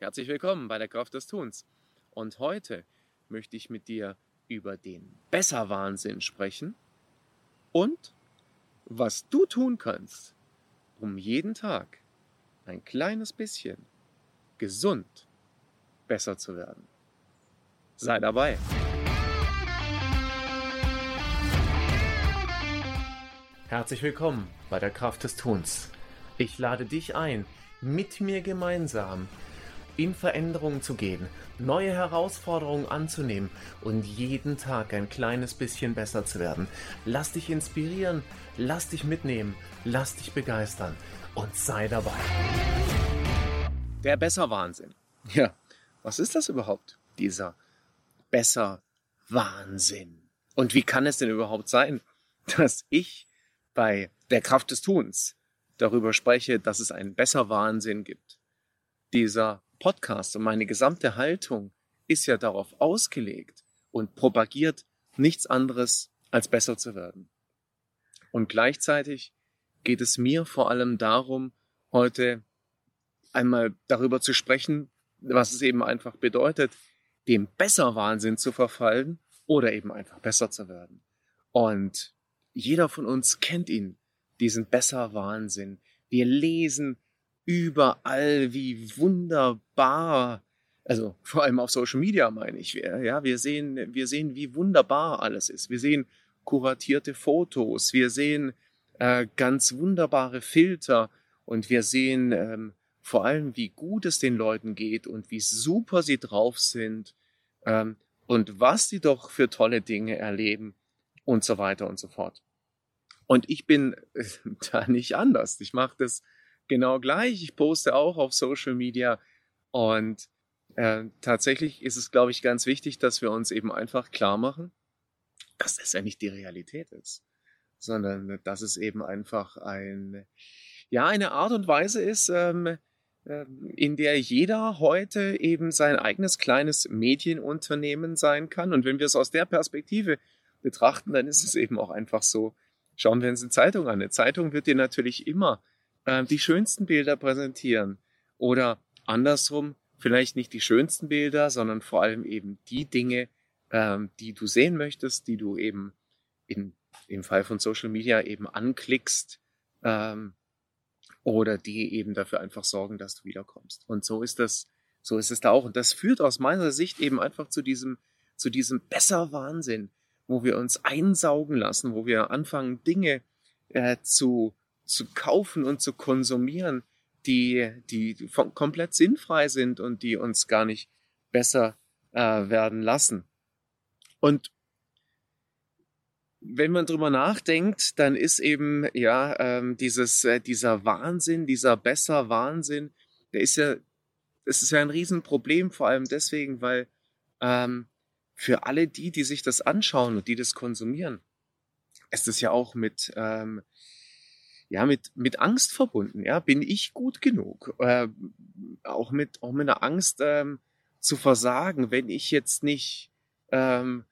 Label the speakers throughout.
Speaker 1: Herzlich willkommen bei der Kraft des Tuns. Und heute möchte ich mit dir über den Besserwahnsinn sprechen und was du tun kannst, um jeden Tag ein kleines bisschen gesund besser zu werden. Sei dabei. Herzlich willkommen bei der Kraft des Tuns. Ich lade dich ein, mit mir gemeinsam in Veränderungen zu gehen, neue Herausforderungen anzunehmen und jeden Tag ein kleines bisschen besser zu werden. Lass dich inspirieren, lass dich mitnehmen, lass dich begeistern und sei dabei. Der Besser-Wahnsinn. Ja, was ist das überhaupt, dieser Besser-Wahnsinn? Und wie kann es denn überhaupt sein, dass ich bei der Kraft des Tuns darüber spreche, dass es einen Besser-Wahnsinn gibt? Dieser Podcast und meine gesamte Haltung ist ja darauf ausgelegt und propagiert nichts anderes, als besser zu werden. Und gleichzeitig geht es mir vor allem darum, heute einmal darüber zu sprechen, was es eben einfach bedeutet, dem Besserwahnsinn zu verfallen oder eben einfach besser zu werden. Und jeder von uns kennt ihn, diesen Besserwahnsinn. Wir lesen überall, wie wunderbar, also vor allem auf Social Media meine ich, ja, wir sehen, wir sehen, wie wunderbar alles ist. Wir sehen kuratierte Fotos, wir sehen äh, ganz wunderbare Filter und wir sehen ähm, vor allem, wie gut es den Leuten geht und wie super sie drauf sind ähm, und was sie doch für tolle Dinge erleben und so weiter und so fort. Und ich bin äh, da nicht anders. Ich mache das genau gleich. Ich poste auch auf Social Media und äh, tatsächlich ist es, glaube ich, ganz wichtig, dass wir uns eben einfach klar machen, dass das ja nicht die Realität ist, sondern dass es eben einfach ein, ja, eine Art und Weise ist, ähm, ähm, in der jeder heute eben sein eigenes kleines Medienunternehmen sein kann. Und wenn wir es aus der Perspektive betrachten, dann ist es eben auch einfach so. Schauen wir uns eine Zeitung an. Eine Zeitung wird dir natürlich immer äh, die schönsten Bilder präsentieren. Oder andersrum, vielleicht nicht die schönsten Bilder, sondern vor allem eben die Dinge, ähm, die du sehen möchtest, die du eben in, im Fall von Social Media eben anklickst ähm, oder die eben dafür einfach sorgen, dass du wiederkommst. Und so ist das, so ist es da auch. Und das führt aus meiner Sicht eben einfach zu diesem, zu diesem besser Wahnsinn, wo wir uns einsaugen lassen, wo wir anfangen, Dinge äh, zu zu kaufen und zu konsumieren, die, die komplett sinnfrei sind und die uns gar nicht besser äh, werden lassen. Und wenn man drüber nachdenkt, dann ist eben ja ähm, dieses äh, dieser Wahnsinn, dieser besser Wahnsinn, der ist ja, es ist ja ein Riesenproblem, vor allem deswegen, weil ähm, für alle die, die sich das anschauen und die das konsumieren, ist es ja auch mit ähm, ja, mit, mit Angst verbunden. Ja, bin ich gut genug? Äh, auch mit, auch mit einer Angst ähm, zu versagen, wenn ich jetzt nicht ähm,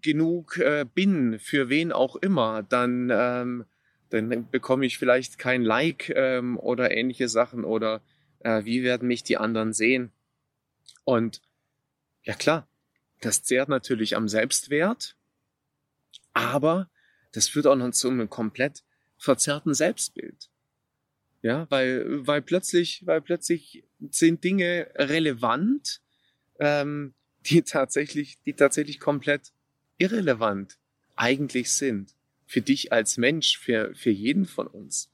Speaker 1: genug äh, bin, für wen auch immer, dann, ähm, dann bekomme ich vielleicht kein Like ähm, oder ähnliche Sachen oder äh, wie werden mich die anderen sehen? Und ja klar, das zehrt natürlich am Selbstwert, aber das führt auch noch zu einem komplett verzerrten Selbstbild. Ja, weil, weil plötzlich, weil plötzlich sind Dinge relevant, ähm, die tatsächlich, die tatsächlich komplett irrelevant eigentlich sind. Für dich als Mensch, für, für jeden von uns.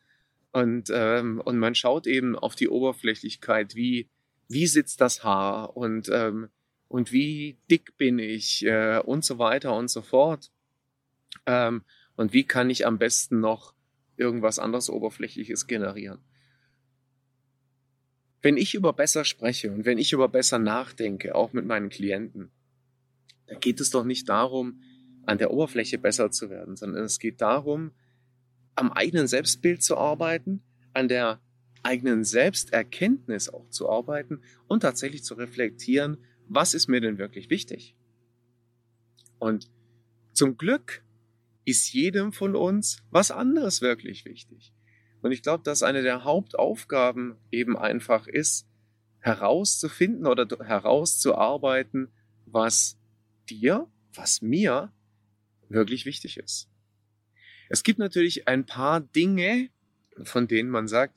Speaker 1: Und, ähm, und man schaut eben auf die Oberflächlichkeit, wie, wie sitzt das Haar und, ähm, und wie dick bin ich äh, und so weiter und so fort. Ähm, und wie kann ich am besten noch irgendwas anderes Oberflächliches generieren. Wenn ich über besser spreche und wenn ich über besser nachdenke, auch mit meinen Klienten, da geht es doch nicht darum, an der Oberfläche besser zu werden, sondern es geht darum, am eigenen Selbstbild zu arbeiten, an der eigenen Selbsterkenntnis auch zu arbeiten und tatsächlich zu reflektieren, was ist mir denn wirklich wichtig? Und zum Glück ist jedem von uns was anderes wirklich wichtig. Und ich glaube, dass eine der Hauptaufgaben eben einfach ist, herauszufinden oder herauszuarbeiten, was dir, was mir wirklich wichtig ist. Es gibt natürlich ein paar Dinge, von denen man sagt,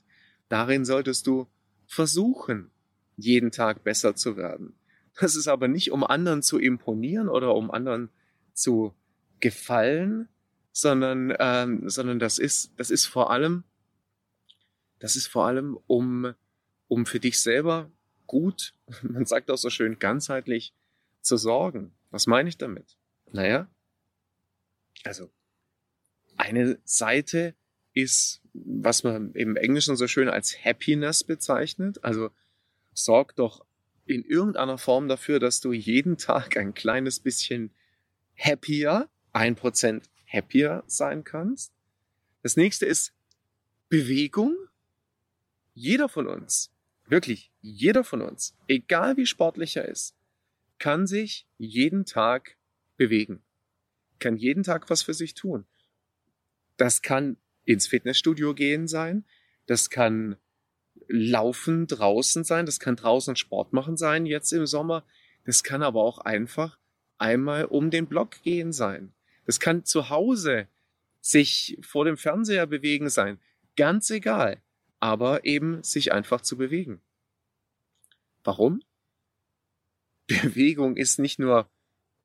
Speaker 1: darin solltest du versuchen, jeden Tag besser zu werden. Das ist aber nicht, um anderen zu imponieren oder um anderen zu gefallen, sondern, ähm, sondern das ist, das ist vor allem, das ist vor allem, um, um für dich selber gut, man sagt auch so schön, ganzheitlich zu sorgen. Was meine ich damit? Naja, also eine Seite ist, was man im Englischen so schön als Happiness bezeichnet. Also sorg doch in irgendeiner Form dafür, dass du jeden Tag ein kleines bisschen happier, ein Prozent happier sein kannst. Das nächste ist Bewegung. Jeder von uns, wirklich jeder von uns, egal wie sportlich er ist, kann sich jeden Tag bewegen, kann jeden Tag was für sich tun. Das kann ins Fitnessstudio gehen sein, das kann Laufen draußen sein, das kann draußen Sport machen sein jetzt im Sommer, das kann aber auch einfach einmal um den Block gehen sein. Das kann zu Hause sich vor dem Fernseher bewegen sein, ganz egal, aber eben sich einfach zu bewegen. Warum? Bewegung ist nicht nur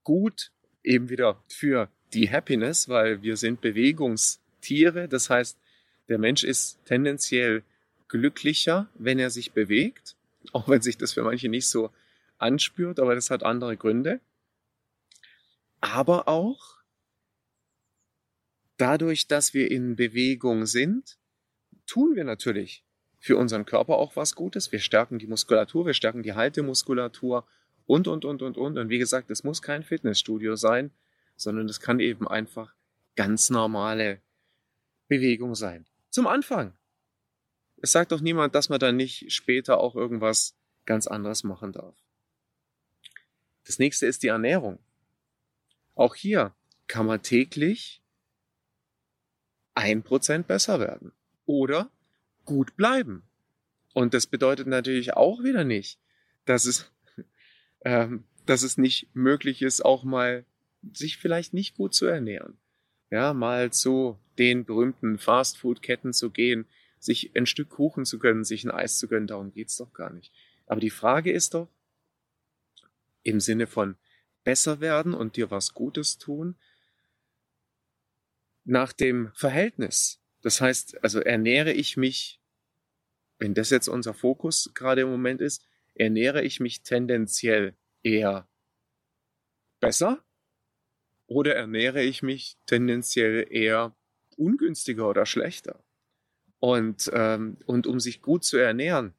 Speaker 1: gut eben wieder für die Happiness, weil wir sind Bewegungstiere. Das heißt, der Mensch ist tendenziell glücklicher, wenn er sich bewegt, auch wenn sich das für manche nicht so anspürt, aber das hat andere Gründe. Aber auch dadurch, dass wir in Bewegung sind, tun wir natürlich für unseren Körper auch was Gutes. Wir stärken die Muskulatur, wir stärken die Haltemuskulatur und, und, und, und, und. Und wie gesagt, es muss kein Fitnessstudio sein, sondern es kann eben einfach ganz normale Bewegung sein. Zum Anfang. Es sagt doch niemand, dass man dann nicht später auch irgendwas ganz anderes machen darf. Das nächste ist die Ernährung. Auch hier kann man täglich ein Prozent besser werden oder gut bleiben. Und das bedeutet natürlich auch wieder nicht, dass es ähm, dass es nicht möglich ist, auch mal sich vielleicht nicht gut zu ernähren. Ja, mal zu den berühmten Fastfood-Ketten zu gehen, sich ein Stück Kuchen zu gönnen, sich ein Eis zu gönnen, darum geht's doch gar nicht. Aber die Frage ist doch, im Sinne von besser werden und dir was Gutes tun, nach dem Verhältnis. Das heißt, also ernähre ich mich, wenn das jetzt unser Fokus gerade im Moment ist, ernähre ich mich tendenziell eher besser oder ernähre ich mich tendenziell eher ungünstiger oder schlechter? Und, ähm, und um sich gut zu ernähren,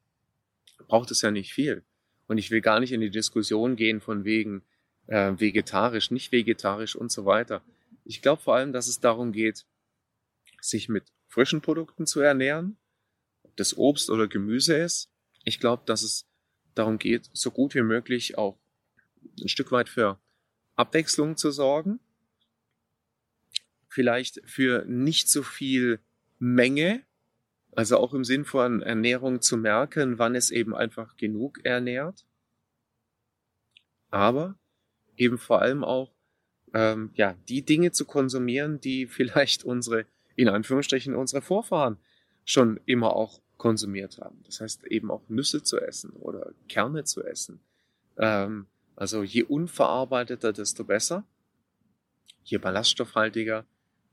Speaker 1: braucht es ja nicht viel. Und ich will gar nicht in die Diskussion gehen von wegen äh, vegetarisch, nicht vegetarisch und so weiter. Ich glaube vor allem, dass es darum geht, sich mit frischen Produkten zu ernähren, ob das Obst oder Gemüse ist. Ich glaube, dass es darum geht, so gut wie möglich auch ein Stück weit für Abwechslung zu sorgen. Vielleicht für nicht so viel Menge, also auch im Sinn von Ernährung zu merken, wann es eben einfach genug ernährt. Aber eben vor allem auch ähm, ja die Dinge zu konsumieren, die vielleicht unsere in Anführungsstrichen unsere Vorfahren schon immer auch konsumiert haben. Das heißt eben auch Nüsse zu essen oder Kerne zu essen. Ähm, also je unverarbeiteter, desto besser. Je ballaststoffhaltiger,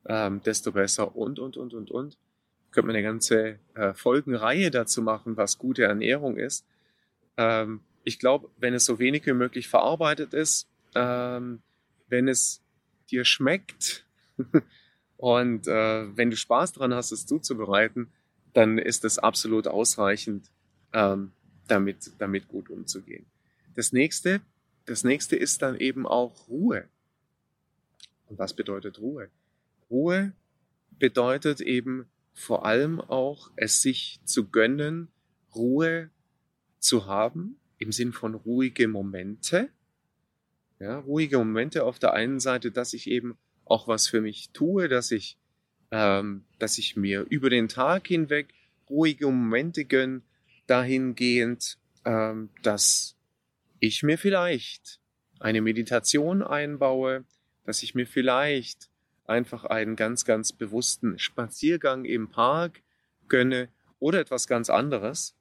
Speaker 1: ähm, desto besser und, und, und, und, und. Könnte man eine ganze äh, Folgenreihe dazu machen, was gute Ernährung ist. Ähm, ich glaube, wenn es so wenig wie möglich verarbeitet ist, ähm, wenn es dir schmeckt und äh, wenn du Spaß dran hast, es zuzubereiten, dann ist es absolut ausreichend, ähm, damit, damit gut umzugehen. Das nächste, das nächste ist dann eben auch Ruhe. Und was bedeutet Ruhe? Ruhe bedeutet eben vor allem auch, es sich zu gönnen, Ruhe zu haben, im Sinn von ruhige Momente. Ja, ruhige Momente auf der einen Seite, dass ich eben auch was für mich tue, dass ich ähm, dass ich mir über den Tag hinweg ruhige Momente gönne, dahingehend, ähm, dass ich mir vielleicht eine Meditation einbaue, dass ich mir vielleicht einfach einen ganz, ganz bewussten Spaziergang im Park gönne oder etwas ganz anderes.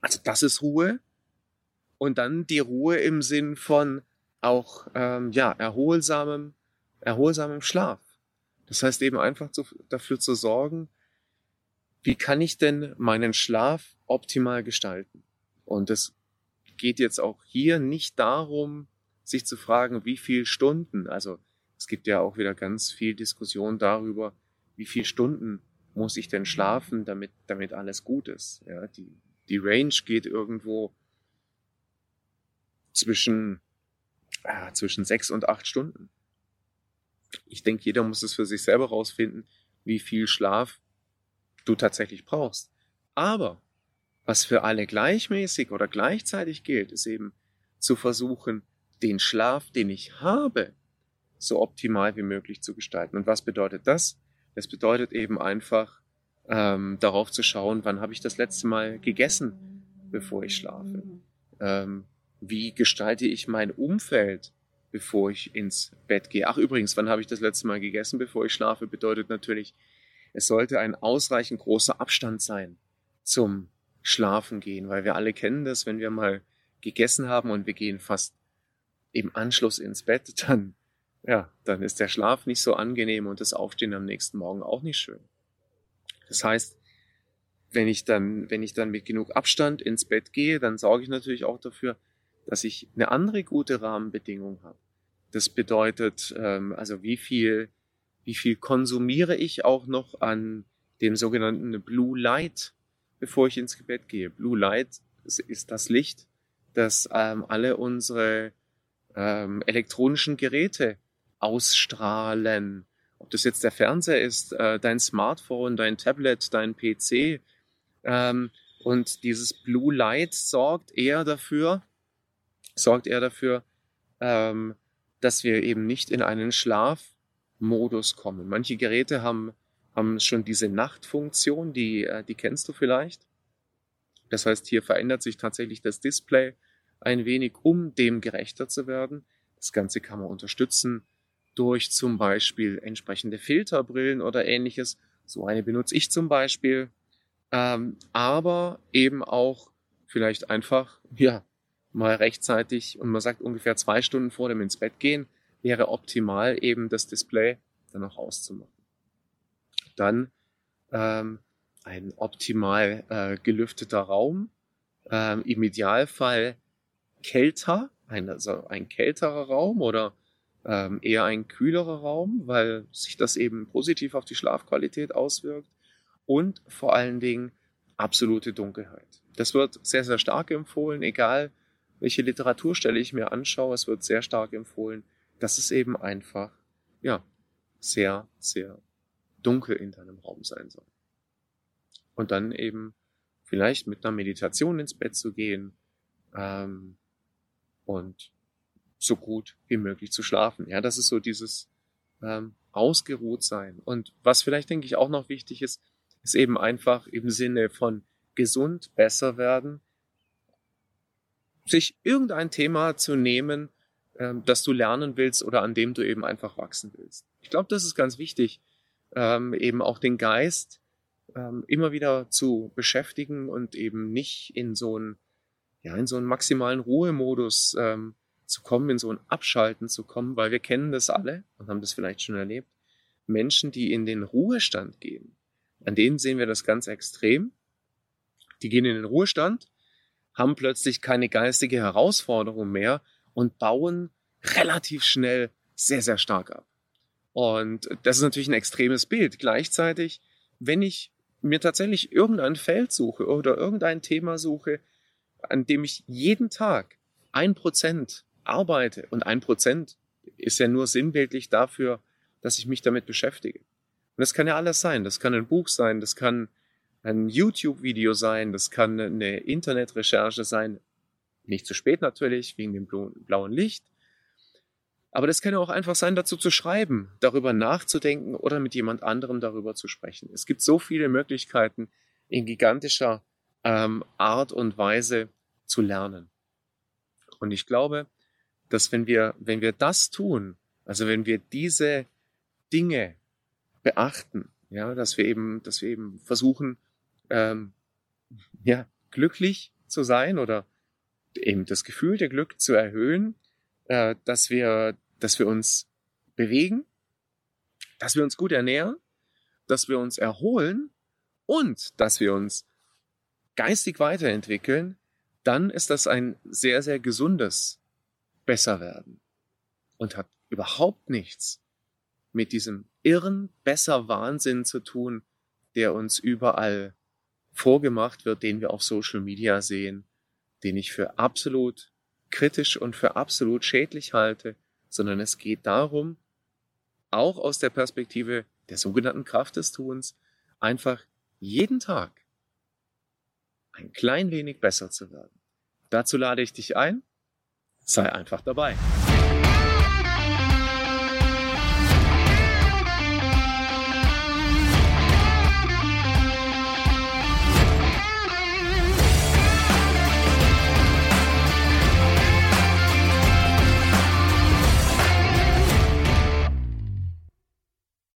Speaker 1: Also das ist Ruhe. Und dann die Ruhe im Sinn von auch ähm, ja erholsamem, erholsamem Schlaf. Das heißt eben einfach zu, dafür zu sorgen, wie kann ich denn meinen Schlaf optimal gestalten? Und es geht jetzt auch hier nicht darum, sich zu fragen, wie viel Stunden, also es gibt ja auch wieder ganz viel Diskussion darüber, wie viel Stunden muss ich denn schlafen, damit, damit alles gut ist. Ja, die, die Range geht irgendwo zwischen, äh, zwischen sechs und acht Stunden. Ich denke, jeder muss es für sich selber rausfinden, wie viel Schlaf du tatsächlich brauchst. Aber was für alle gleichmäßig oder gleichzeitig gilt, ist eben zu versuchen, den Schlaf, den ich habe, so optimal wie möglich zu gestalten. Und was bedeutet das? Das bedeutet eben einfach ähm, darauf zu schauen, wann habe ich das letzte Mal gegessen, bevor ich schlafe. Ähm, wie gestalte ich mein Umfeld, bevor ich ins Bett gehe. Ach übrigens, wann habe ich das letzte Mal gegessen, bevor ich schlafe, bedeutet natürlich, es sollte ein ausreichend großer Abstand sein zum Schlafen gehen, weil wir alle kennen das, wenn wir mal gegessen haben und wir gehen fast im Anschluss ins Bett, dann, ja, dann ist der Schlaf nicht so angenehm und das Aufstehen am nächsten Morgen auch nicht schön. Das heißt, wenn ich dann, wenn ich dann mit genug Abstand ins Bett gehe, dann sorge ich natürlich auch dafür, dass ich eine andere gute Rahmenbedingung habe. Das bedeutet, ähm, also wie viel, wie viel konsumiere ich auch noch an dem sogenannten Blue Light, bevor ich ins Bett gehe. Blue Light ist das Licht, das ähm, alle unsere ähm, elektronischen Geräte ausstrahlen. Ob das jetzt der Fernseher ist, äh, dein Smartphone, dein Tablet, dein PC. Ähm, und dieses Blue Light sorgt eher dafür, sorgt er dafür, ähm, dass wir eben nicht in einen Schlafmodus kommen. Manche Geräte haben, haben schon diese Nachtfunktion, die, äh, die kennst du vielleicht. Das heißt, hier verändert sich tatsächlich das Display ein wenig, um dem gerechter zu werden. Das Ganze kann man unterstützen durch zum Beispiel entsprechende Filterbrillen oder ähnliches. So eine benutze ich zum Beispiel. Ähm, aber eben auch vielleicht einfach, ja, mal rechtzeitig und man sagt ungefähr zwei Stunden vor dem ins Bett gehen, wäre optimal eben das Display dann auch auszumachen. Dann ähm, ein optimal äh, gelüfteter Raum, ähm, im Idealfall kälter, ein, also ein kälterer Raum oder ähm, eher ein kühlerer Raum, weil sich das eben positiv auf die Schlafqualität auswirkt und vor allen Dingen absolute Dunkelheit. Das wird sehr, sehr stark empfohlen, egal welche Literaturstelle ich mir anschaue, es wird sehr stark empfohlen, dass es eben einfach, ja, sehr, sehr dunkel in deinem Raum sein soll. Und dann eben vielleicht mit einer Meditation ins Bett zu gehen ähm, und so gut wie möglich zu schlafen. Ja, das ist so dieses ähm, ausgeruht sein. Und was vielleicht denke ich auch noch wichtig ist, ist eben einfach im Sinne von gesund besser werden, sich irgendein Thema zu nehmen, ähm, das du lernen willst oder an dem du eben einfach wachsen willst. Ich glaube, das ist ganz wichtig, ähm, eben auch den Geist ähm, immer wieder zu beschäftigen und eben nicht in so einen, ja, in so einen maximalen Ruhemodus ähm, zu kommen, in so ein Abschalten zu kommen, weil wir kennen das alle und haben das vielleicht schon erlebt. Menschen, die in den Ruhestand gehen, an denen sehen wir das ganz extrem. Die gehen in den Ruhestand haben plötzlich keine geistige Herausforderung mehr und bauen relativ schnell sehr, sehr stark ab. Und das ist natürlich ein extremes Bild. Gleichzeitig, wenn ich mir tatsächlich irgendein Feld suche oder irgendein Thema suche, an dem ich jeden Tag ein Prozent arbeite und ein Prozent ist ja nur sinnbildlich dafür, dass ich mich damit beschäftige. Und das kann ja alles sein. Das kann ein Buch sein, das kann ein YouTube-Video sein, das kann eine Internetrecherche sein, nicht zu spät natürlich, wegen dem blauen Licht. Aber das kann ja auch einfach sein, dazu zu schreiben, darüber nachzudenken oder mit jemand anderem darüber zu sprechen. Es gibt so viele Möglichkeiten, in gigantischer ähm, Art und Weise zu lernen. Und ich glaube, dass wenn wir, wenn wir das tun, also wenn wir diese Dinge beachten, ja, dass wir eben, dass wir eben versuchen, ähm, ja, glücklich zu sein oder eben das Gefühl der Glück zu erhöhen, äh, dass wir, dass wir uns bewegen, dass wir uns gut ernähren, dass wir uns erholen und dass wir uns geistig weiterentwickeln, dann ist das ein sehr, sehr gesundes Besserwerden und hat überhaupt nichts mit diesem irren Besser-Wahnsinn zu tun, der uns überall vorgemacht wird, den wir auf Social Media sehen, den ich für absolut kritisch und für absolut schädlich halte, sondern es geht darum, auch aus der Perspektive der sogenannten Kraft des Tuns, einfach jeden Tag ein klein wenig besser zu werden. Dazu lade ich dich ein, sei einfach dabei.